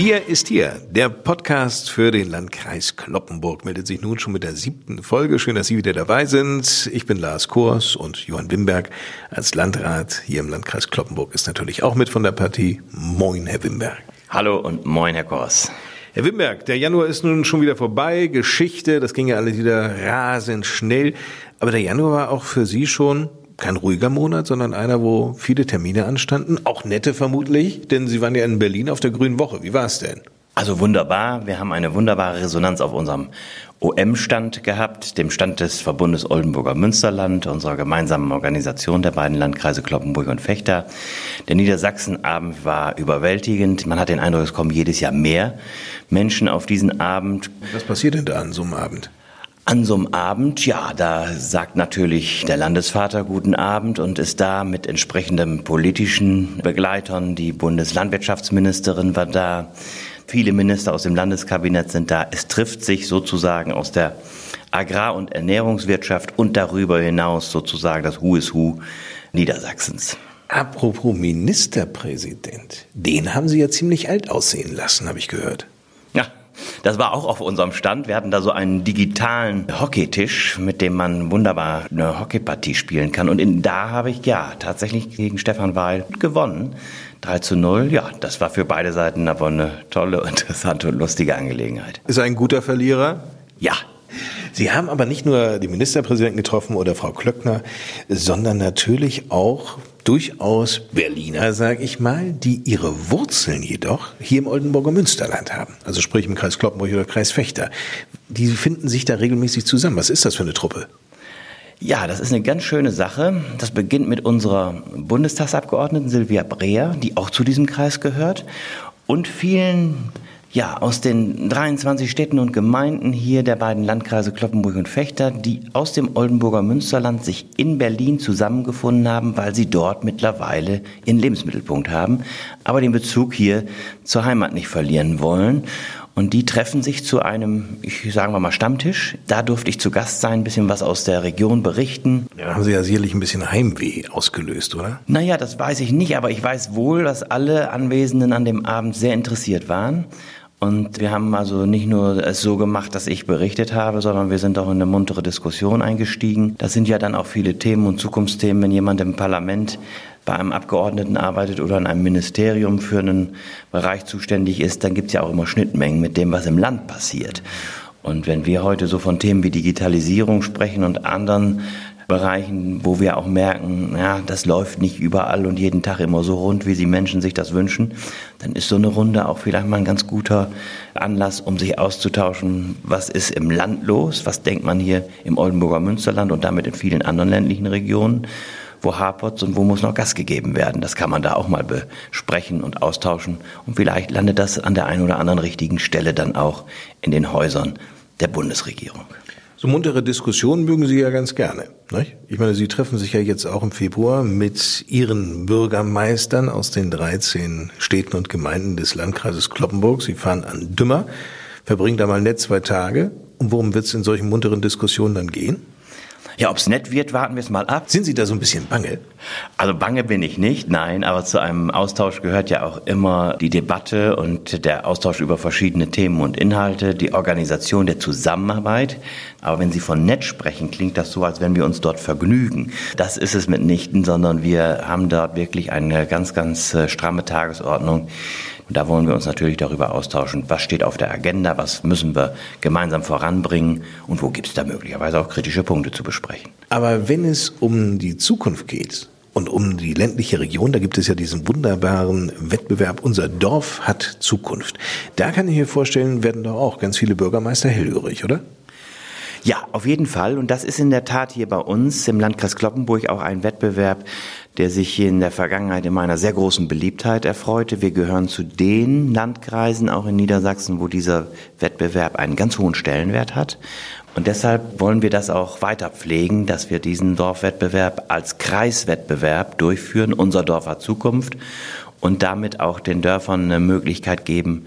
Wir ist hier. Der Podcast für den Landkreis Kloppenburg meldet sich nun schon mit der siebten Folge. Schön, dass Sie wieder dabei sind. Ich bin Lars Kors und Johann Wimberg als Landrat hier im Landkreis Kloppenburg ist natürlich auch mit von der Partie. Moin, Herr Wimberg. Hallo und moin, Herr Kors. Herr Wimberg, der Januar ist nun schon wieder vorbei. Geschichte, das ging ja alle wieder rasend schnell. Aber der Januar war auch für Sie schon kein ruhiger Monat, sondern einer, wo viele Termine anstanden. Auch nette vermutlich, denn Sie waren ja in Berlin auf der Grünen Woche. Wie war es denn? Also wunderbar. Wir haben eine wunderbare Resonanz auf unserem OM-Stand gehabt, dem Stand des Verbundes Oldenburger Münsterland, unserer gemeinsamen Organisation der beiden Landkreise Kloppenburg und Fechter. Der Niedersachsenabend war überwältigend. Man hat den Eindruck, es kommen jedes Jahr mehr Menschen auf diesen Abend. Was passiert denn da an so einem Abend? An so einem Abend, ja, da sagt natürlich der Landesvater guten Abend und ist da mit entsprechenden politischen Begleitern. Die Bundeslandwirtschaftsministerin war da. Viele Minister aus dem Landeskabinett sind da. Es trifft sich sozusagen aus der Agrar- und Ernährungswirtschaft und darüber hinaus sozusagen das Who is Who Niedersachsens. Apropos Ministerpräsident, den haben Sie ja ziemlich alt aussehen lassen, habe ich gehört. Das war auch auf unserem Stand. Wir hatten da so einen digitalen Hockeytisch, mit dem man wunderbar eine Hockeypartie spielen kann. Und in, da habe ich ja tatsächlich gegen Stefan Weil gewonnen. 3 zu 0, ja, das war für beide Seiten aber eine tolle, interessante und lustige Angelegenheit. Ist er ein guter Verlierer? Sie haben aber nicht nur die Ministerpräsidenten getroffen oder Frau Klöckner, sondern natürlich auch durchaus Berliner, sage ich mal, die ihre Wurzeln jedoch hier im Oldenburger Münsterland haben. Also sprich im Kreis Kloppenburg oder Kreis Fechter. Die finden sich da regelmäßig zusammen. Was ist das für eine Truppe? Ja, das ist eine ganz schöne Sache. Das beginnt mit unserer Bundestagsabgeordneten Silvia Breer, die auch zu diesem Kreis gehört, und vielen ja, aus den 23 Städten und Gemeinden hier der beiden Landkreise Kloppenburg und Fechter, die aus dem Oldenburger Münsterland sich in Berlin zusammengefunden haben, weil sie dort mittlerweile ihren Lebensmittelpunkt haben, aber den Bezug hier zur Heimat nicht verlieren wollen. Und die treffen sich zu einem, ich sagen wir mal, Stammtisch. Da durfte ich zu Gast sein, ein bisschen was aus der Region berichten. Ja, haben Sie ja sicherlich ein bisschen Heimweh ausgelöst, oder? Naja, das weiß ich nicht, aber ich weiß wohl, dass alle Anwesenden an dem Abend sehr interessiert waren. Und wir haben also nicht nur es so gemacht, dass ich berichtet habe, sondern wir sind auch in eine muntere Diskussion eingestiegen. Das sind ja dann auch viele Themen und Zukunftsthemen, wenn jemand im Parlament bei einem Abgeordneten arbeitet oder in einem Ministerium für einen Bereich zuständig ist, dann gibt es ja auch immer Schnittmengen mit dem, was im Land passiert. Und wenn wir heute so von Themen wie Digitalisierung sprechen und anderen Bereichen, wo wir auch merken, ja, das läuft nicht überall und jeden Tag immer so rund, wie die Menschen sich das wünschen, dann ist so eine Runde auch vielleicht mal ein ganz guter Anlass, um sich auszutauschen, was ist im Land los, was denkt man hier im Oldenburger Münsterland und damit in vielen anderen ländlichen Regionen wo hapert's und wo muss noch Gas gegeben werden. Das kann man da auch mal besprechen und austauschen. Und vielleicht landet das an der einen oder anderen richtigen Stelle dann auch in den Häusern der Bundesregierung. So muntere Diskussionen mögen Sie ja ganz gerne. Nicht? Ich meine, Sie treffen sich ja jetzt auch im Februar mit Ihren Bürgermeistern aus den 13 Städten und Gemeinden des Landkreises Kloppenburg. Sie fahren an Dümmer, verbringen da mal nett zwei Tage. Und worum wird es in solchen munteren Diskussionen dann gehen? Ja, ob's nett wird, warten wir es mal ab. Sind Sie da so ein bisschen bange? Also bange bin ich nicht, nein, aber zu einem Austausch gehört ja auch immer die Debatte und der Austausch über verschiedene Themen und Inhalte, die Organisation der Zusammenarbeit. Aber wenn Sie von nett sprechen, klingt das so, als wenn wir uns dort vergnügen. Das ist es mitnichten, sondern wir haben dort wirklich eine ganz, ganz äh, stramme Tagesordnung und da wollen wir uns natürlich darüber austauschen, was steht auf der Agenda, was müssen wir gemeinsam voranbringen und wo gibt es da möglicherweise auch kritische Punkte zu besprechen. Aber wenn es um die Zukunft geht, und um die ländliche Region, da gibt es ja diesen wunderbaren Wettbewerb, unser Dorf hat Zukunft. Da kann ich mir vorstellen, werden doch auch ganz viele Bürgermeister hellhörig, oder? Ja, auf jeden Fall. Und das ist in der Tat hier bei uns im Landkreis Kloppenburg auch ein Wettbewerb, der sich in der Vergangenheit immer einer sehr großen Beliebtheit erfreute. Wir gehören zu den Landkreisen, auch in Niedersachsen, wo dieser Wettbewerb einen ganz hohen Stellenwert hat. Und deshalb wollen wir das auch weiter pflegen, dass wir diesen Dorfwettbewerb als Kreiswettbewerb durchführen, unser Dorf hat Zukunft, und damit auch den Dörfern eine Möglichkeit geben,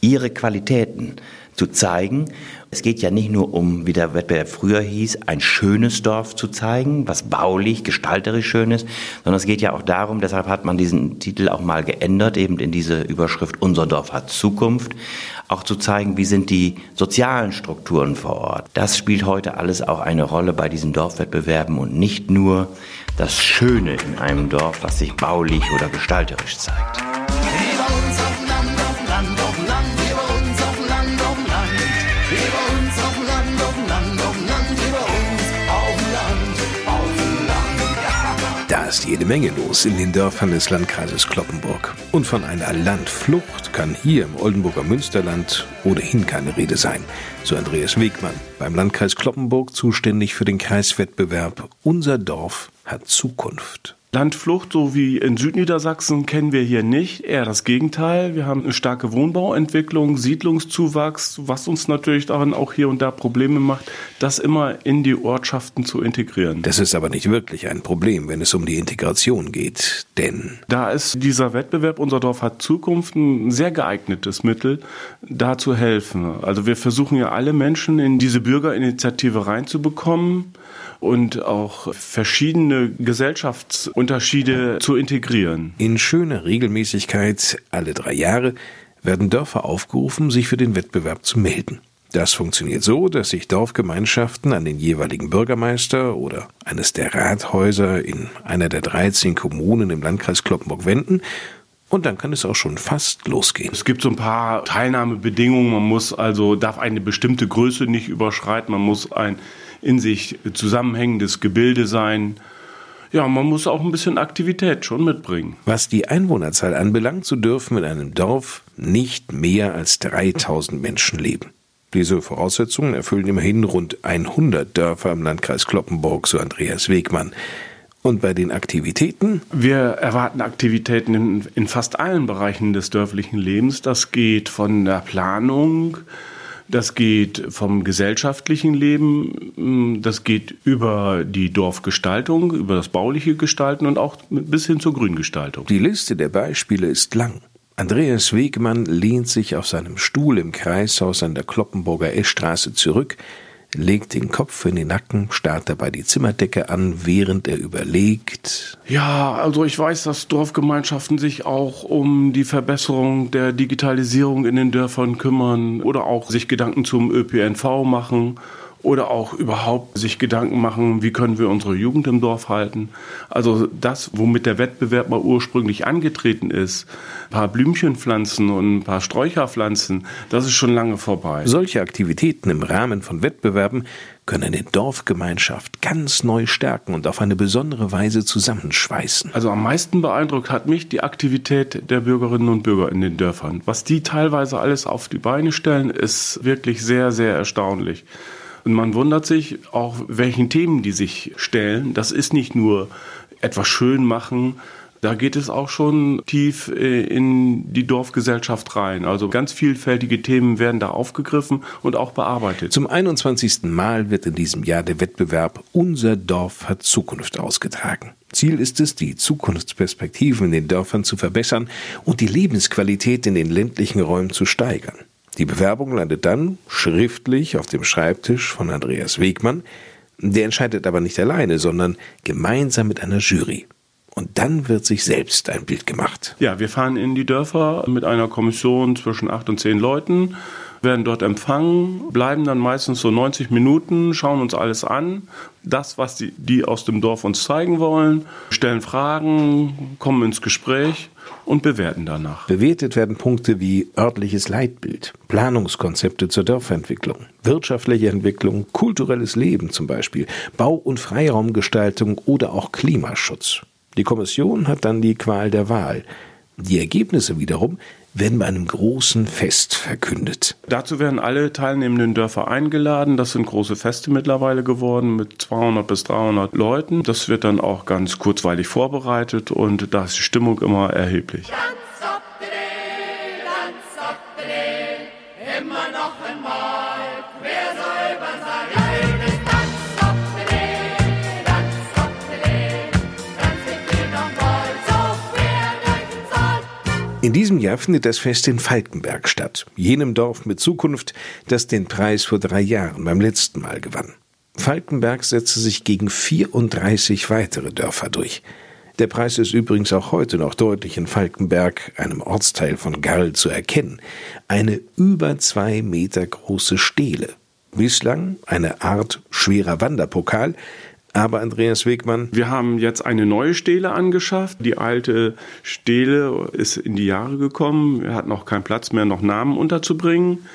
ihre Qualitäten zu zeigen. Es geht ja nicht nur um, wie der Wettbewerb früher hieß, ein schönes Dorf zu zeigen, was baulich, gestalterisch schön ist, sondern es geht ja auch darum, deshalb hat man diesen Titel auch mal geändert, eben in diese Überschrift Unser Dorf hat Zukunft, auch zu zeigen, wie sind die sozialen Strukturen vor Ort. Das spielt heute alles auch eine Rolle bei diesen Dorfwettbewerben und nicht nur das Schöne in einem Dorf, was sich baulich oder gestalterisch zeigt. Ist jede Menge los in den Dörfern des Landkreises Kloppenburg. Und von einer Landflucht kann hier im Oldenburger Münsterland ohnehin keine Rede sein. So Andreas Wegmann, beim Landkreis Kloppenburg zuständig für den Kreiswettbewerb Unser Dorf hat Zukunft. Landflucht, so wie in Südniedersachsen, kennen wir hier nicht. Eher das Gegenteil. Wir haben eine starke Wohnbauentwicklung, Siedlungszuwachs, was uns natürlich darin auch hier und da Probleme macht, das immer in die Ortschaften zu integrieren. Das ist aber nicht wirklich ein Problem, wenn es um die Integration geht, denn da ist dieser Wettbewerb Unser Dorf hat Zukunft ein sehr geeignetes Mittel, da zu helfen. Also wir versuchen ja alle Menschen in diese Bürgerinitiative reinzubekommen und auch verschiedene Gesellschaftsunterschiede zu integrieren. In schöner Regelmäßigkeit alle drei Jahre werden Dörfer aufgerufen, sich für den Wettbewerb zu melden. Das funktioniert so, dass sich Dorfgemeinschaften an den jeweiligen Bürgermeister oder eines der Rathäuser in einer der 13 Kommunen im Landkreis Kloppenburg wenden und dann kann es auch schon fast losgehen. Es gibt so ein paar Teilnahmebedingungen. Man muss also, darf eine bestimmte Größe nicht überschreiten. Man muss ein in sich zusammenhängendes Gebilde sein. Ja, man muss auch ein bisschen Aktivität schon mitbringen. Was die Einwohnerzahl anbelangt, so dürfen in einem Dorf nicht mehr als 3000 Menschen leben. Diese Voraussetzungen erfüllen immerhin rund 100 Dörfer im Landkreis Kloppenburg, so Andreas Wegmann. Und bei den Aktivitäten? Wir erwarten Aktivitäten in, in fast allen Bereichen des dörflichen Lebens. Das geht von der Planung, das geht vom gesellschaftlichen Leben, das geht über die Dorfgestaltung, über das bauliche Gestalten und auch bis hin zur Grüngestaltung. Die Liste der Beispiele ist lang. Andreas Wegmann lehnt sich auf seinem Stuhl im Kreishaus an der Kloppenburger Eschstraße zurück, legt den Kopf in den Nacken, starrt dabei die Zimmerdecke an, während er überlegt. Ja, also ich weiß, dass Dorfgemeinschaften sich auch um die Verbesserung der Digitalisierung in den Dörfern kümmern oder auch sich Gedanken zum ÖPNV machen oder auch überhaupt sich Gedanken machen, wie können wir unsere Jugend im Dorf halten. Also das, womit der Wettbewerb mal ursprünglich angetreten ist, ein paar Blümchen pflanzen und ein paar Sträucher pflanzen, das ist schon lange vorbei. Solche Aktivitäten im Rahmen von Wettbewerben können eine Dorfgemeinschaft ganz neu stärken und auf eine besondere Weise zusammenschweißen. Also am meisten beeindruckt hat mich die Aktivität der Bürgerinnen und Bürger in den Dörfern. Was die teilweise alles auf die Beine stellen, ist wirklich sehr, sehr erstaunlich. Und man wundert sich auch, welchen Themen die sich stellen. Das ist nicht nur etwas schön machen, da geht es auch schon tief äh, in die Dorfgesellschaft rein. Also ganz vielfältige Themen werden da aufgegriffen und auch bearbeitet. Zum 21. Mal wird in diesem Jahr der Wettbewerb Unser Dorf hat Zukunft ausgetragen. Ziel ist es, die Zukunftsperspektiven in den Dörfern zu verbessern und die Lebensqualität in den ländlichen Räumen zu steigern. Die Bewerbung landet dann schriftlich auf dem Schreibtisch von Andreas Wegmann. Der entscheidet aber nicht alleine, sondern gemeinsam mit einer Jury. Und dann wird sich selbst ein Bild gemacht. Ja, wir fahren in die Dörfer mit einer Kommission zwischen acht und zehn Leuten, werden dort empfangen, bleiben dann meistens so 90 Minuten, schauen uns alles an, das, was die, die aus dem Dorf uns zeigen wollen, stellen Fragen, kommen ins Gespräch und bewerten danach. Bewertet werden Punkte wie örtliches Leitbild, Planungskonzepte zur Dorfentwicklung, wirtschaftliche Entwicklung, kulturelles Leben zum Beispiel, Bau- und Freiraumgestaltung oder auch Klimaschutz. Die Kommission hat dann die Qual der Wahl. Die Ergebnisse wiederum werden bei einem großen Fest verkündet. Dazu werden alle teilnehmenden Dörfer eingeladen. Das sind große Feste mittlerweile geworden mit 200 bis 300 Leuten. Das wird dann auch ganz kurzweilig vorbereitet und da ist die Stimmung immer erheblich. In diesem Jahr findet das Fest in Falkenberg statt, jenem Dorf mit Zukunft, das den Preis vor drei Jahren beim letzten Mal gewann. Falkenberg setzte sich gegen 34 weitere Dörfer durch. Der Preis ist übrigens auch heute noch deutlich in Falkenberg, einem Ortsteil von Garl, zu erkennen. Eine über zwei Meter große Stele. Bislang eine Art schwerer Wanderpokal, aber Andreas Wegmann. Wir haben jetzt eine neue Stele angeschafft. Die alte Stele ist in die Jahre gekommen. Er hat noch keinen Platz mehr, noch Namen unterzubringen.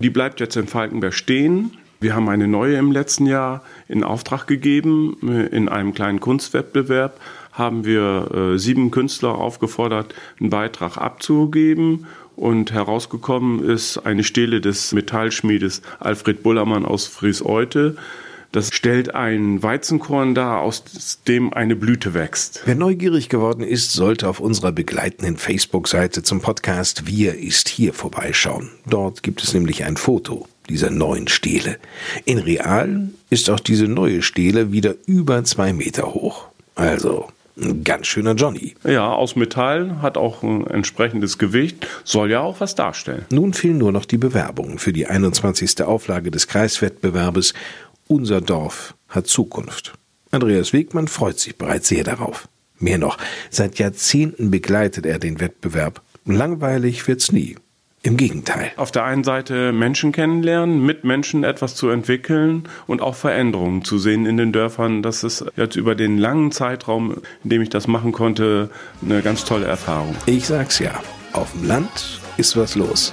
Die bleibt jetzt in Falkenberg stehen. Wir haben eine neue im letzten Jahr in Auftrag gegeben. In einem kleinen Kunstwettbewerb haben wir äh, sieben Künstler aufgefordert, einen Beitrag abzugeben. Und herausgekommen ist eine Stele des Metallschmiedes Alfred Bullermann aus Fries-Eute das stellt ein Weizenkorn dar, aus dem eine Blüte wächst. Wer neugierig geworden ist, sollte auf unserer begleitenden Facebook-Seite zum Podcast Wir ist hier vorbeischauen. Dort gibt es nämlich ein Foto dieser neuen Stele. In real ist auch diese neue Stele wieder über zwei Meter hoch. Also ein ganz schöner Johnny. Ja, aus Metall, hat auch ein entsprechendes Gewicht, soll ja auch was darstellen. Nun fehlen nur noch die Bewerbungen für die 21. Auflage des Kreiswettbewerbes unser Dorf hat Zukunft. Andreas Wegmann freut sich bereits sehr darauf. Mehr noch, seit Jahrzehnten begleitet er den Wettbewerb. Langweilig wird's nie. Im Gegenteil. Auf der einen Seite Menschen kennenlernen, mit Menschen etwas zu entwickeln und auch Veränderungen zu sehen in den Dörfern. Das ist jetzt über den langen Zeitraum, in dem ich das machen konnte, eine ganz tolle Erfahrung. Ich sag's ja, auf dem Land ist was los.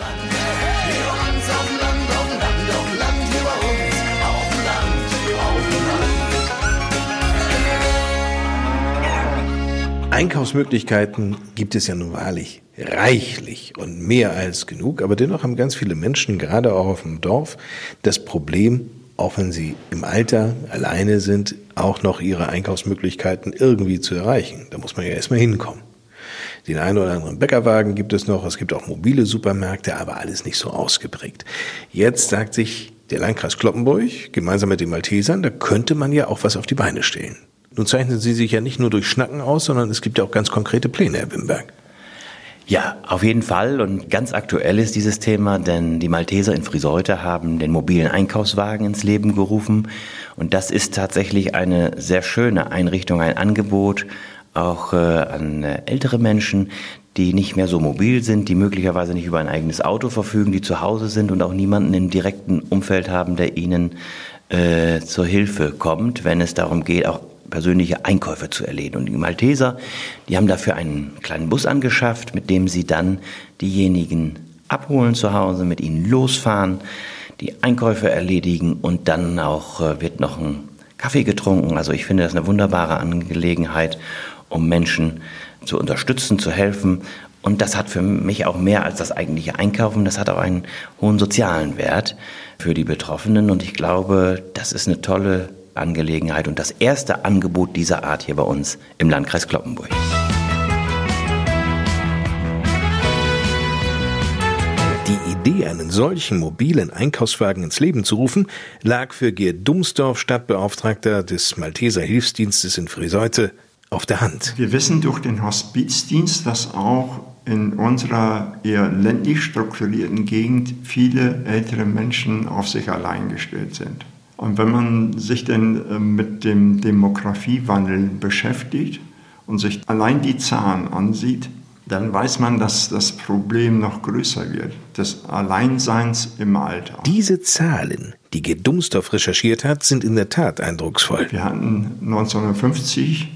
Einkaufsmöglichkeiten gibt es ja nun wahrlich reichlich und mehr als genug, aber dennoch haben ganz viele Menschen, gerade auch auf dem Dorf, das Problem, auch wenn sie im Alter alleine sind, auch noch ihre Einkaufsmöglichkeiten irgendwie zu erreichen. Da muss man ja erstmal hinkommen. Den einen oder anderen Bäckerwagen gibt es noch, es gibt auch mobile Supermärkte, aber alles nicht so ausgeprägt. Jetzt sagt sich der Landkreis Kloppenburg gemeinsam mit den Maltesern, da könnte man ja auch was auf die Beine stellen. Nun zeichnen Sie sich ja nicht nur durch Schnacken aus, sondern es gibt ja auch ganz konkrete Pläne, Herr Wimberg. Ja, auf jeden Fall. Und ganz aktuell ist dieses Thema, denn die Malteser in Friseute haben den mobilen Einkaufswagen ins Leben gerufen. Und das ist tatsächlich eine sehr schöne Einrichtung, ein Angebot auch äh, an äh, ältere Menschen, die nicht mehr so mobil sind, die möglicherweise nicht über ein eigenes Auto verfügen, die zu Hause sind und auch niemanden im direkten Umfeld haben, der ihnen äh, zur Hilfe kommt, wenn es darum geht, auch persönliche Einkäufe zu erledigen. Und die Malteser, die haben dafür einen kleinen Bus angeschafft, mit dem sie dann diejenigen abholen zu Hause, mit ihnen losfahren, die Einkäufe erledigen und dann auch äh, wird noch ein Kaffee getrunken. Also ich finde das eine wunderbare Angelegenheit, um Menschen zu unterstützen, zu helfen. Und das hat für mich auch mehr als das eigentliche Einkaufen, das hat auch einen hohen sozialen Wert für die Betroffenen. Und ich glaube, das ist eine tolle Angelegenheit und das erste Angebot dieser Art hier bei uns im Landkreis Kloppenburg. Die Idee, einen solchen mobilen Einkaufswagen ins Leben zu rufen, lag für Gerd Dumsdorf, Stadtbeauftragter des Malteser Hilfsdienstes in Friseute, auf der Hand. Wir wissen durch den Hospizdienst, dass auch in unserer eher ländlich strukturierten Gegend viele ältere Menschen auf sich allein gestellt sind. Und wenn man sich denn äh, mit dem Demografiewandel beschäftigt und sich allein die Zahlen ansieht, dann weiß man, dass das Problem noch größer wird, des Alleinseins im Alter. Diese Zahlen, die Gedumsdorf recherchiert hat, sind in der Tat eindrucksvoll. Wir hatten 1950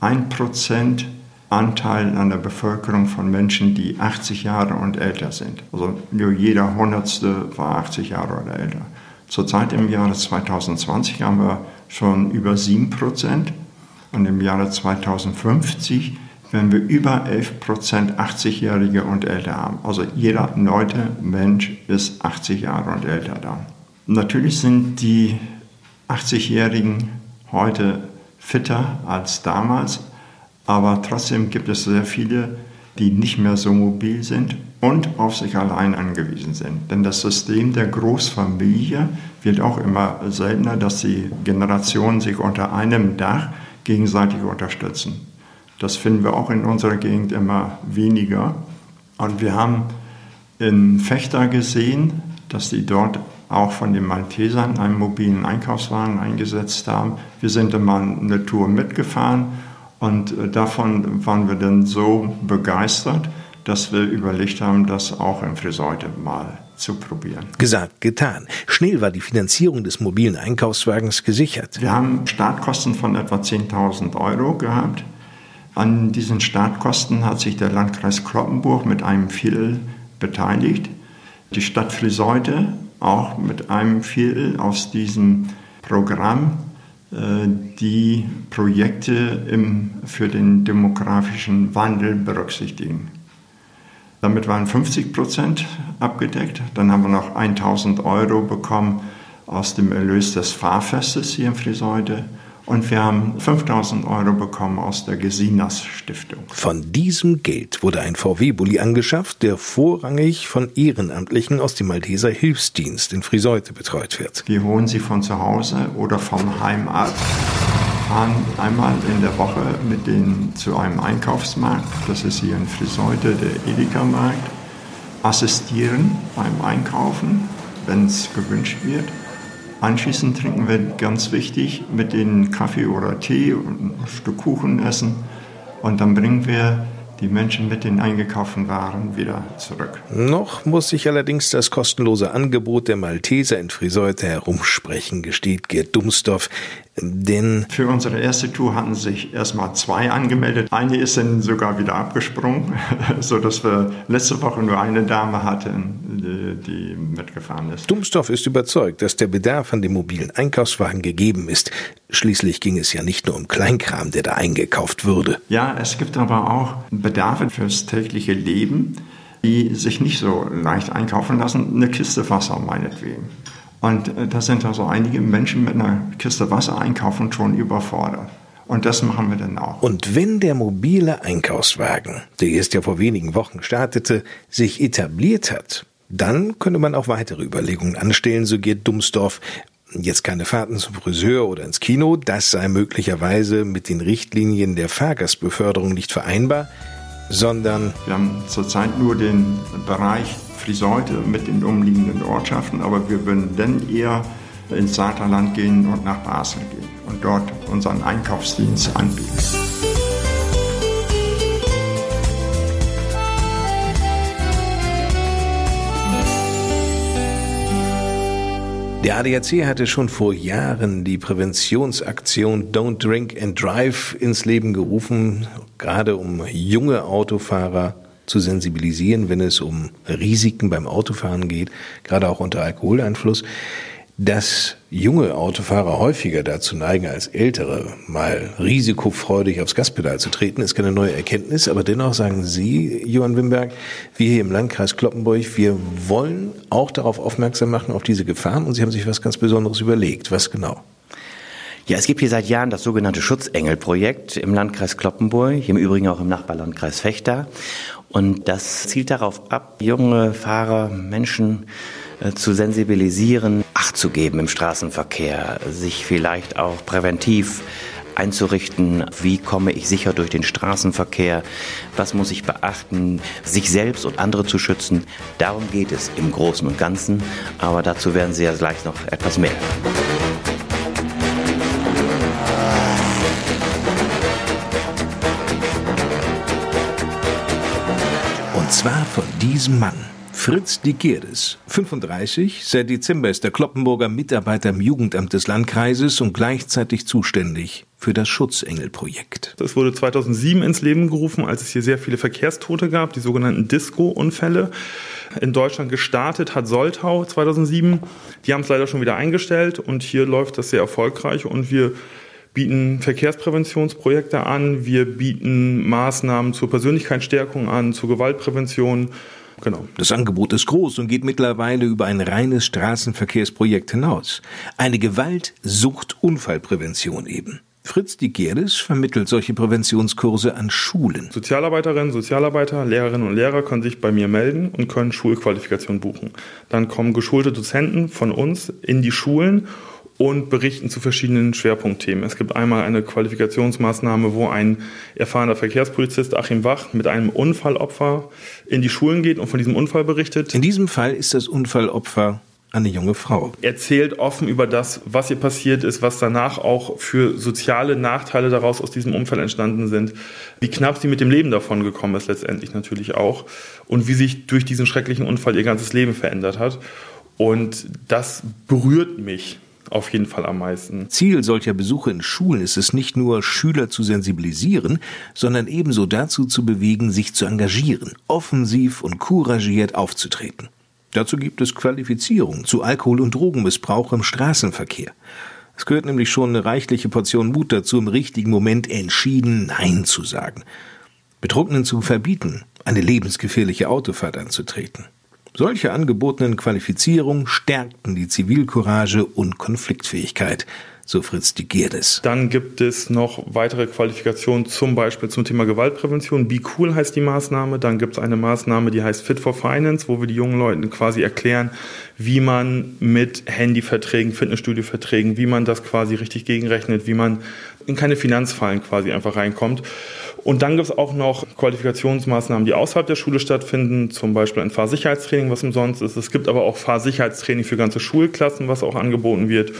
ein Prozent Anteil an der Bevölkerung von Menschen, die 80 Jahre und älter sind. Also nur jeder Hundertste war 80 Jahre oder älter. Zurzeit im Jahre 2020 haben wir schon über 7 Prozent und im Jahre 2050 werden wir über 11 Prozent 80-Jährige und älter haben. Also jeder neunte Mensch ist 80 Jahre und älter dann. Natürlich sind die 80-Jährigen heute fitter als damals, aber trotzdem gibt es sehr viele, die nicht mehr so mobil sind und auf sich allein angewiesen sind. Denn das System der Großfamilie wird auch immer seltener, dass die Generationen sich unter einem Dach gegenseitig unterstützen. Das finden wir auch in unserer Gegend immer weniger. Und wir haben in Fechter gesehen, dass die dort auch von den Maltesern einen mobilen Einkaufswagen eingesetzt haben. Wir sind mal eine Tour mitgefahren und äh, davon waren wir dann so begeistert, dass wir überlegt haben, das auch in Friseute mal zu probieren. Gesagt, getan. Schnell war die Finanzierung des mobilen Einkaufswagens gesichert. Wir haben Startkosten von etwa 10.000 Euro gehabt. An diesen Startkosten hat sich der Landkreis Kloppenburg mit einem Viertel beteiligt. Die Stadt Friseute auch mit einem Viertel aus diesem Programm die Projekte im, für den demografischen Wandel berücksichtigen. Damit waren 50 Prozent abgedeckt. Dann haben wir noch 1000 Euro bekommen aus dem Erlös des Fahrfestes hier in Friseute und wir haben 5000 Euro bekommen aus der Gesinas Stiftung. Von diesem Geld wurde ein VW-Bulli angeschafft, der vorrangig von Ehrenamtlichen aus dem Malteser Hilfsdienst in Friseute betreut wird. Wir holen sie von zu Hause oder vom Heim ab, fahren einmal in der Woche mit denen zu einem Einkaufsmarkt, das ist hier in Friseute der Edeka-Markt, assistieren beim Einkaufen, wenn es gewünscht wird Anschließend trinken wir ganz wichtig mit denen Kaffee oder Tee und ein Stück Kuchen essen. Und dann bringen wir die Menschen mit den eingekauften Waren wieder zurück. Noch muss sich allerdings das kostenlose Angebot der Malteser in Friseute herumsprechen, gesteht Gerd Dumsdorf. Denn für unsere erste Tour hatten sich erstmal zwei angemeldet. Eine ist dann sogar wieder abgesprungen, sodass wir letzte Woche nur eine Dame hatten, die, die mitgefahren ist. Dumsdorf ist überzeugt, dass der Bedarf an dem mobilen Einkaufswagen gegeben ist. Schließlich ging es ja nicht nur um Kleinkram, der da eingekauft würde. Ja, es gibt aber auch Bedarfe fürs tägliche Leben, die sich nicht so leicht einkaufen lassen. Eine Kiste Wasser meinetwegen. Und äh, da sind also einige Menschen mit einer Kiste Wasser einkaufen schon überfordert. Und das machen wir dann auch. Und wenn der mobile Einkaufswagen, der erst ja vor wenigen Wochen startete, sich etabliert hat, dann könnte man auch weitere Überlegungen anstellen, so geht Dumsdorf. Jetzt keine Fahrten zum Friseur oder ins Kino, das sei möglicherweise mit den Richtlinien der Fahrgastbeförderung nicht vereinbar, sondern wir haben zurzeit nur den Bereich Friseute mit den umliegenden Ortschaften, aber wir würden dann eher ins Saterland gehen und nach Basel gehen und dort unseren Einkaufsdienst anbieten. Der ADAC hatte schon vor Jahren die Präventionsaktion Don't Drink and Drive ins Leben gerufen, gerade um junge Autofahrer zu sensibilisieren, wenn es um Risiken beim Autofahren geht, gerade auch unter Alkoholeinfluss. Dass junge Autofahrer häufiger dazu neigen als ältere, mal risikofreudig aufs Gaspedal zu treten, ist keine neue Erkenntnis. Aber dennoch sagen Sie, Johann Wimberg, wir hier im Landkreis Kloppenburg, wir wollen auch darauf aufmerksam machen, auf diese Gefahren. Und Sie haben sich was ganz Besonderes überlegt. Was genau? Ja, es gibt hier seit Jahren das sogenannte Schutzengel-Projekt im Landkreis Kloppenburg, im Übrigen auch im Nachbarlandkreis Fechter. Und das zielt darauf ab, junge Fahrer, Menschen äh, zu sensibilisieren, Acht zu geben im Straßenverkehr, sich vielleicht auch präventiv einzurichten, wie komme ich sicher durch den Straßenverkehr, was muss ich beachten, sich selbst und andere zu schützen. Darum geht es im Großen und Ganzen, aber dazu werden Sie ja gleich noch etwas mehr. Von diesem Mann. Fritz Digierdes, 35, seit Dezember ist der Kloppenburger Mitarbeiter im Jugendamt des Landkreises und gleichzeitig zuständig für das Schutzengelprojekt. Das wurde 2007 ins Leben gerufen, als es hier sehr viele Verkehrstote gab, die sogenannten Disco-Unfälle. In Deutschland gestartet hat Soltau 2007. Die haben es leider schon wieder eingestellt und hier läuft das sehr erfolgreich und wir bieten Verkehrspräventionsprojekte an, wir bieten Maßnahmen zur Persönlichkeitsstärkung an, zur Gewaltprävention. Genau. Das Angebot ist groß und geht mittlerweile über ein reines Straßenverkehrsprojekt hinaus. Eine Gewalt-, Sucht-, Unfallprävention eben. Fritz Digieris vermittelt solche Präventionskurse an Schulen. Sozialarbeiterinnen, Sozialarbeiter, Lehrerinnen und Lehrer können sich bei mir melden und können Schulqualifikation buchen. Dann kommen geschulte Dozenten von uns in die Schulen und berichten zu verschiedenen Schwerpunktthemen. Es gibt einmal eine Qualifikationsmaßnahme, wo ein erfahrener Verkehrspolizist Achim Wach mit einem Unfallopfer in die Schulen geht und von diesem Unfall berichtet. In diesem Fall ist das Unfallopfer eine junge Frau. Erzählt offen über das, was ihr passiert ist, was danach auch für soziale Nachteile daraus aus diesem Unfall entstanden sind, wie knapp sie mit dem Leben davon gekommen ist letztendlich natürlich auch und wie sich durch diesen schrecklichen Unfall ihr ganzes Leben verändert hat. Und das berührt mich auf jeden Fall am meisten. Ziel solcher Besuche in Schulen ist es nicht nur, Schüler zu sensibilisieren, sondern ebenso dazu zu bewegen, sich zu engagieren, offensiv und couragiert aufzutreten. Dazu gibt es Qualifizierung zu Alkohol- und Drogenmissbrauch im Straßenverkehr. Es gehört nämlich schon eine reichliche Portion Mut dazu, im richtigen Moment entschieden Nein zu sagen. Betrunkenen zu verbieten, eine lebensgefährliche Autofahrt anzutreten. Solche angebotenen Qualifizierungen stärkten die Zivilcourage und Konfliktfähigkeit so Fritz die Gierdes. Dann gibt es noch weitere Qualifikationen, zum Beispiel zum Thema Gewaltprävention. Be Cool heißt die Maßnahme. Dann gibt es eine Maßnahme, die heißt Fit for Finance, wo wir die jungen Leuten quasi erklären, wie man mit Handyverträgen, Fitnessstudioverträgen, wie man das quasi richtig gegenrechnet, wie man in keine Finanzfallen quasi einfach reinkommt. Und dann gibt es auch noch Qualifikationsmaßnahmen, die außerhalb der Schule stattfinden, zum Beispiel ein Fahrsicherheitstraining, was umsonst ist. Es gibt aber auch Fahrsicherheitstraining für ganze Schulklassen, was auch angeboten wird.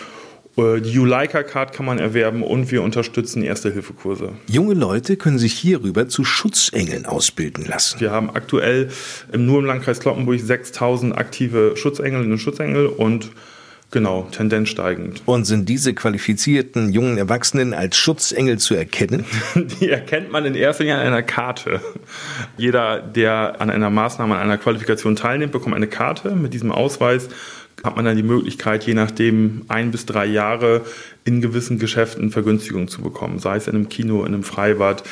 Äh, die Juleika-Card kann man erwerben und wir unterstützen Erste-Hilfe-Kurse. Junge Leute können sich hierüber zu Schutzengeln ausbilden lassen. Wir haben aktuell nur im Landkreis Kloppenburg 6000 aktive Schutzengelinnen und Schutzengel und Genau, Tendenz steigend. Und sind diese qualifizierten jungen Erwachsenen als Schutzengel zu erkennen? Die erkennt man in erster Linie an einer Karte. Jeder, der an einer Maßnahme, an einer Qualifikation teilnimmt, bekommt eine Karte mit diesem Ausweis hat man dann die Möglichkeit, je nachdem ein bis drei Jahre in gewissen Geschäften Vergünstigungen zu bekommen, sei es in einem Kino, in einem Freibad,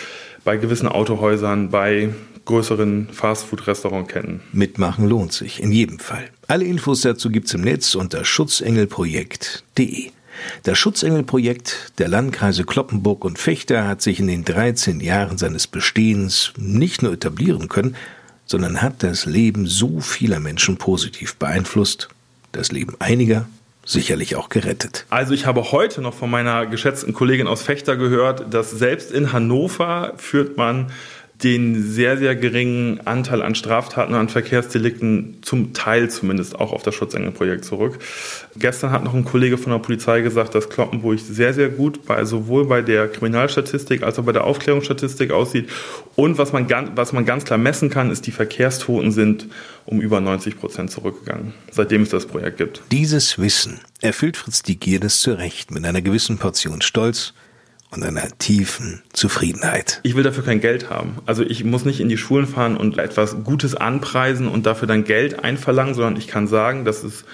bei gewissen Autohäusern, bei größeren Fastfood-Restaurantketten. Mitmachen lohnt sich, in jedem Fall. Alle Infos dazu gibt's im Netz unter schutzengelprojekt.de. Das Schutzengelprojekt der Landkreise Kloppenburg und Fechter hat sich in den 13 Jahren seines Bestehens nicht nur etablieren können, sondern hat das Leben so vieler Menschen positiv beeinflusst das Leben einiger sicherlich auch gerettet. Also ich habe heute noch von meiner geschätzten Kollegin aus Fechter gehört, dass selbst in Hannover führt man den sehr, sehr geringen Anteil an Straftaten und an Verkehrsdelikten zum Teil zumindest auch auf das Schutzengelprojekt zurück. Gestern hat noch ein Kollege von der Polizei gesagt, dass Kloppenburg sehr, sehr gut bei, sowohl bei der Kriminalstatistik als auch bei der Aufklärungsstatistik aussieht. Und was man, was man ganz klar messen kann, ist, die Verkehrstoten sind um über 90 Prozent zurückgegangen, seitdem es das Projekt gibt. Dieses Wissen erfüllt Fritz die Gierdes zu Recht mit einer gewissen Portion Stolz und einer tiefen Zufriedenheit. Ich will dafür kein Geld haben. Also ich muss nicht in die Schulen fahren und etwas Gutes anpreisen und dafür dann Geld einverlangen, sondern ich kann sagen, das ist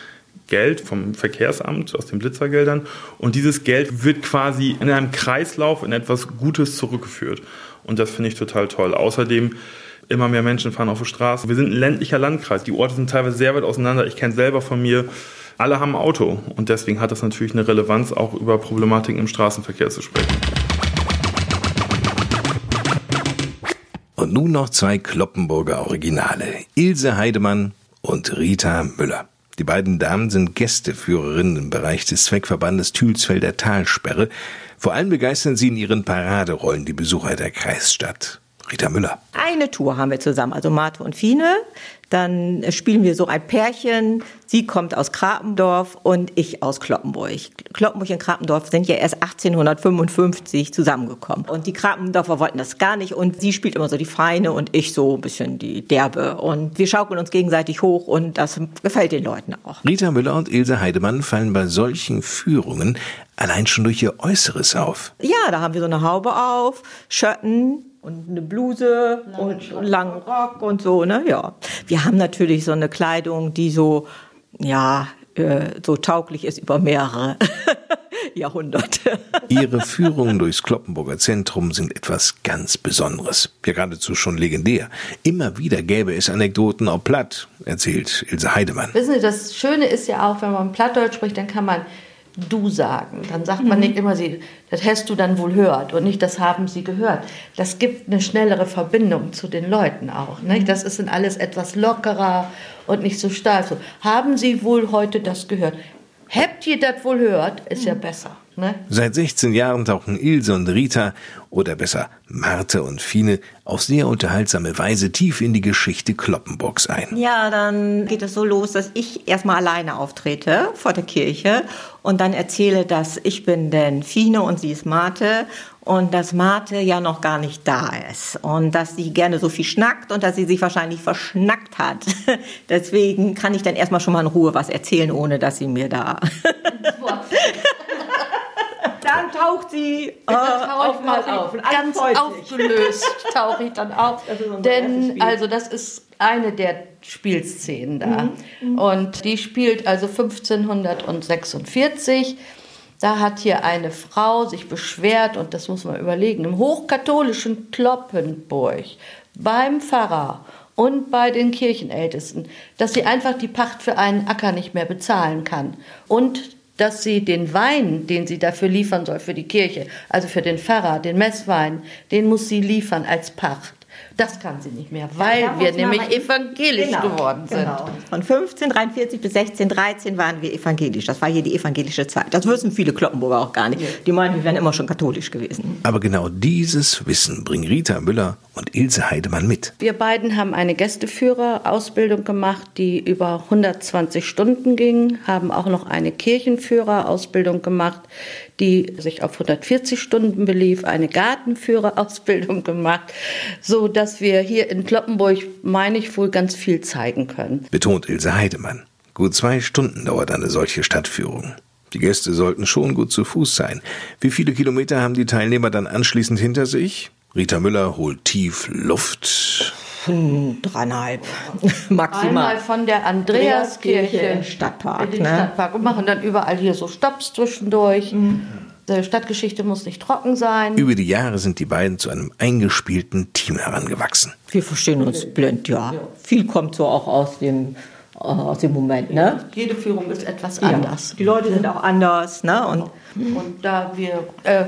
Geld vom Verkehrsamt aus den Blitzergeldern und dieses Geld wird quasi in einem Kreislauf in etwas Gutes zurückgeführt. Und das finde ich total toll. Außerdem immer mehr Menschen fahren auf der Straße. Wir sind ein ländlicher Landkreis. Die Orte sind teilweise sehr weit auseinander. Ich kenne selber von mir alle haben ein Auto und deswegen hat das natürlich eine Relevanz, auch über Problematiken im Straßenverkehr zu sprechen. Und nun noch zwei Kloppenburger Originale, Ilse Heidemann und Rita Müller. Die beiden Damen sind Gästeführerinnen im Bereich des Zweckverbandes Thülsfelder Talsperre. Vor allem begeistern sie in ihren Paraderollen die Besucher der Kreisstadt. Rita Müller. Eine Tour haben wir zusammen, also Martha und Fine. Dann spielen wir so ein Pärchen. Sie kommt aus Krapendorf und ich aus Kloppenburg. Kloppenburg und Krapendorf sind ja erst 1855 zusammengekommen. Und die Krapendorfer wollten das gar nicht. Und sie spielt immer so die Feine und ich so ein bisschen die Derbe. Und wir schaukeln uns gegenseitig hoch und das gefällt den Leuten auch. Rita Müller und Ilse Heidemann fallen bei solchen Führungen allein schon durch ihr Äußeres auf. Ja, da haben wir so eine Haube auf, Schötten, und eine Bluse Lange und einen langen Rock und so, ne? Ja. Wir haben natürlich so eine Kleidung, die so, ja, äh, so tauglich ist über mehrere Jahrhunderte. Ihre Führungen durchs Kloppenburger Zentrum sind etwas ganz Besonderes. Ja, geradezu schon legendär. Immer wieder gäbe es Anekdoten auf Platt, erzählt Ilse Heidemann. Wissen Sie, das Schöne ist ja auch, wenn man Plattdeutsch spricht, dann kann man du sagen. Dann sagt man nicht immer, sie, das hast du dann wohl hört und nicht, das haben sie gehört. Das gibt eine schnellere Verbindung zu den Leuten auch. Nicht? Das ist dann alles etwas lockerer und nicht so stark. So, haben Sie wohl heute das gehört? habt ihr das wohl hört, ist ja besser. Ne? Seit 16 Jahren tauchen Ilse und Rita, oder besser Marte und Fine, auf sehr unterhaltsame Weise tief in die Geschichte Kloppenburgs ein. Ja, dann geht es so los, dass ich erstmal alleine auftrete vor der Kirche und dann erzähle, dass ich bin denn Fine und sie ist Marte und dass Marte ja noch gar nicht da ist und dass sie gerne so viel schnackt und dass sie sich wahrscheinlich verschnackt hat. Deswegen kann ich dann erstmal schon mal in Ruhe was erzählen, ohne dass sie mir da dann taucht sie äh, auf mal auf. Ganz aufgelöst tauche ich dann auf. Denn also das ist eine der Spielszenen da. Mhm. mhm. Und die spielt also 1546. Da hat hier eine Frau sich beschwert, und das muss man überlegen, im hochkatholischen Kloppenburg beim Pfarrer und bei den Kirchenältesten, dass sie einfach die Pacht für einen Acker nicht mehr bezahlen kann. Und dass sie den Wein, den sie dafür liefern soll, für die Kirche, also für den Pfarrer, den Messwein, den muss sie liefern als Pacht. Das kann sie nicht mehr, weil ja, wir nämlich evangelisch genau, geworden sind. Genau. Von 1543 bis 1613 waren wir evangelisch. Das war hier die evangelische Zeit. Das wissen viele Kloppenburger auch gar nicht. Die meinen, wir wären immer schon katholisch gewesen. Aber genau dieses Wissen bringen Rita Müller und Ilse Heidemann mit. Wir beiden haben eine Gästeführerausbildung gemacht, die über 120 Stunden ging, haben auch noch eine Kirchenführerausbildung gemacht, die sich auf 140 Stunden belief, eine Gartenführerausbildung gemacht, so dass wir hier in Kloppenburg, meine ich, wohl ganz viel zeigen können. Betont Ilse Heidemann. Gut zwei Stunden dauert eine solche Stadtführung. Die Gäste sollten schon gut zu Fuß sein. Wie viele Kilometer haben die Teilnehmer dann anschließend hinter sich? Rita Müller holt tief Luft. Hm, dreieinhalb maximal. Einmal von der Andreaskirche in Stadtpark. In den ne? Stadtpark und machen dann überall hier so Stops zwischendurch. Mhm. Die Stadtgeschichte muss nicht trocken sein. Über die Jahre sind die beiden zu einem eingespielten Team herangewachsen. Wir verstehen uns blind, ja. Viel kommt so auch aus dem äh, aus dem Moment, ne? Jede Führung ist etwas anders. Ja. Die Leute sind auch anders, ne? Und, und da wir äh,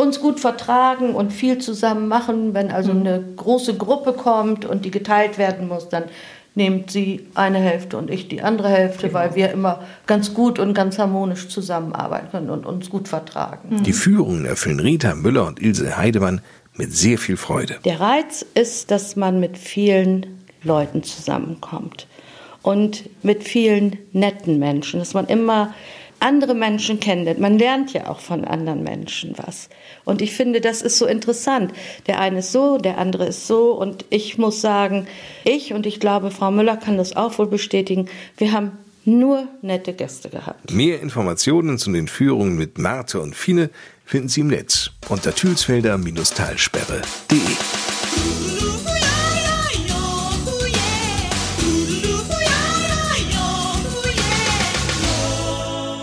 uns gut vertragen und viel zusammen machen. Wenn also mhm. eine große Gruppe kommt und die geteilt werden muss, dann nehmt sie eine Hälfte und ich die andere Hälfte, genau. weil wir immer ganz gut und ganz harmonisch zusammenarbeiten können und uns gut vertragen. Mhm. Die Führungen erfüllen Rita Müller und Ilse Heidemann mit sehr viel Freude. Der Reiz ist, dass man mit vielen Leuten zusammenkommt und mit vielen netten Menschen, dass man immer andere Menschen kennenlernt. Man lernt ja auch von anderen Menschen was. Und ich finde, das ist so interessant. Der eine ist so, der andere ist so. Und ich muss sagen, ich und ich glaube, Frau Müller kann das auch wohl bestätigen, wir haben nur nette Gäste gehabt. Mehr Informationen zu den Führungen mit Marte und Fine finden Sie im Netz unter Thülsfelder-Talsperre.de.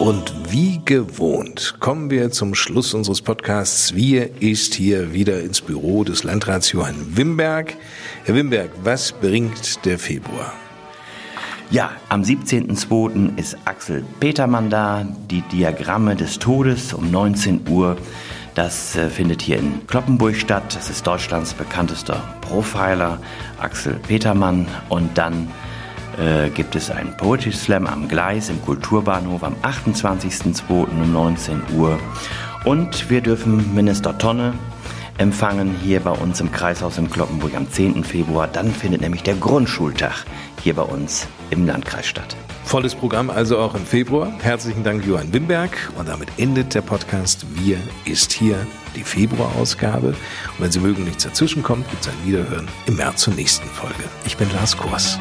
Und wie gewohnt kommen wir zum Schluss unseres Podcasts. Wir ist hier wieder ins Büro des Landrats Johann Wimberg. Herr Wimberg, was bringt der Februar? Ja, am 17.02. ist Axel Petermann da. Die Diagramme des Todes um 19 Uhr. Das äh, findet hier in Kloppenburg statt. Das ist Deutschlands bekanntester Profiler, Axel Petermann. Und dann äh, gibt es einen Poetry Slam am Gleis im Kulturbahnhof am 28.02. um 19 Uhr. Und wir dürfen Minister Tonne empfangen hier bei uns im Kreishaus in Kloppenburg am 10. Februar. Dann findet nämlich der Grundschultag hier bei uns im Landkreis statt. Volles Programm also auch im Februar. Herzlichen Dank, Johann Wimberg. Und damit endet der Podcast Wir ist hier, die Februarausgabe. Und wenn Sie mögen, nichts dazwischen kommt, gibt es ein Wiederhören im März zur nächsten Folge. Ich bin Lars Kors.